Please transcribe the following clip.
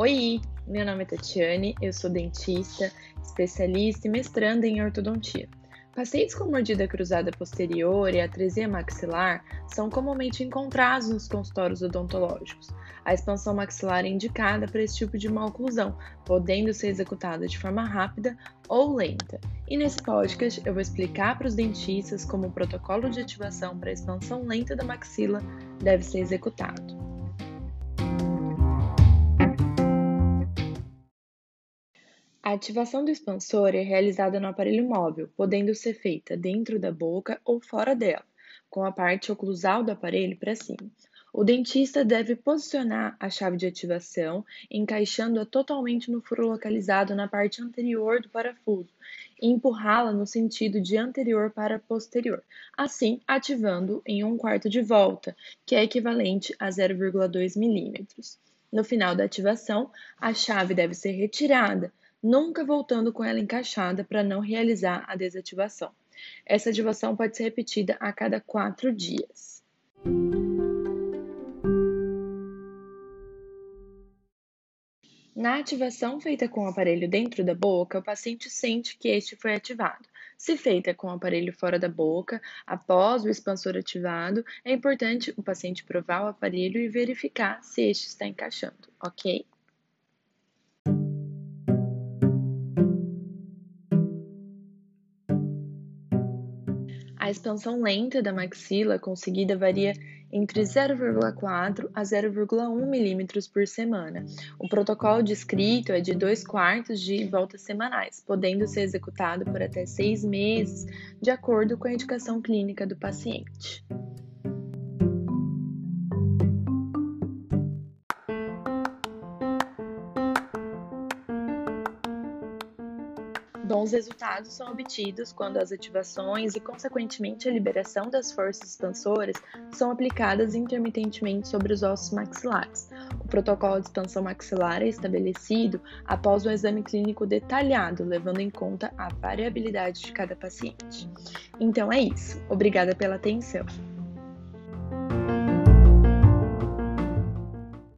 Oi, meu nome é Tatiane, eu sou dentista, especialista e mestranda em ortodontia. Pacientes com mordida cruzada posterior e atresia maxilar são comumente encontrados nos consultórios odontológicos. A expansão maxilar é indicada para esse tipo de maloclusão, podendo ser executada de forma rápida ou lenta. E nesse podcast eu vou explicar para os dentistas como o protocolo de ativação para a expansão lenta da maxila deve ser executado. A ativação do expansor é realizada no aparelho móvel, podendo ser feita dentro da boca ou fora dela, com a parte oclusal do aparelho para cima. O dentista deve posicionar a chave de ativação, encaixando-a totalmente no furo localizado na parte anterior do parafuso e empurrá-la no sentido de anterior para posterior, assim ativando em um quarto de volta, que é equivalente a 0,2 milímetros. No final da ativação, a chave deve ser retirada, nunca voltando com ela encaixada para não realizar a desativação. Essa ativação pode ser repetida a cada quatro dias. Na ativação feita com o aparelho dentro da boca, o paciente sente que este foi ativado. Se feita com o aparelho fora da boca, após o expansor ativado, é importante o paciente provar o aparelho e verificar se este está encaixando, ok? A expansão lenta da maxila conseguida varia entre 0,4 a 0,1 milímetros por semana. O protocolo descrito é de 2 quartos de voltas semanais, podendo ser executado por até seis meses, de acordo com a indicação clínica do paciente. Bons resultados são obtidos quando as ativações e, consequentemente, a liberação das forças expansoras são aplicadas intermitentemente sobre os ossos maxilares. O protocolo de expansão maxilar é estabelecido após um exame clínico detalhado, levando em conta a variabilidade de cada paciente. Então é isso. Obrigada pela atenção.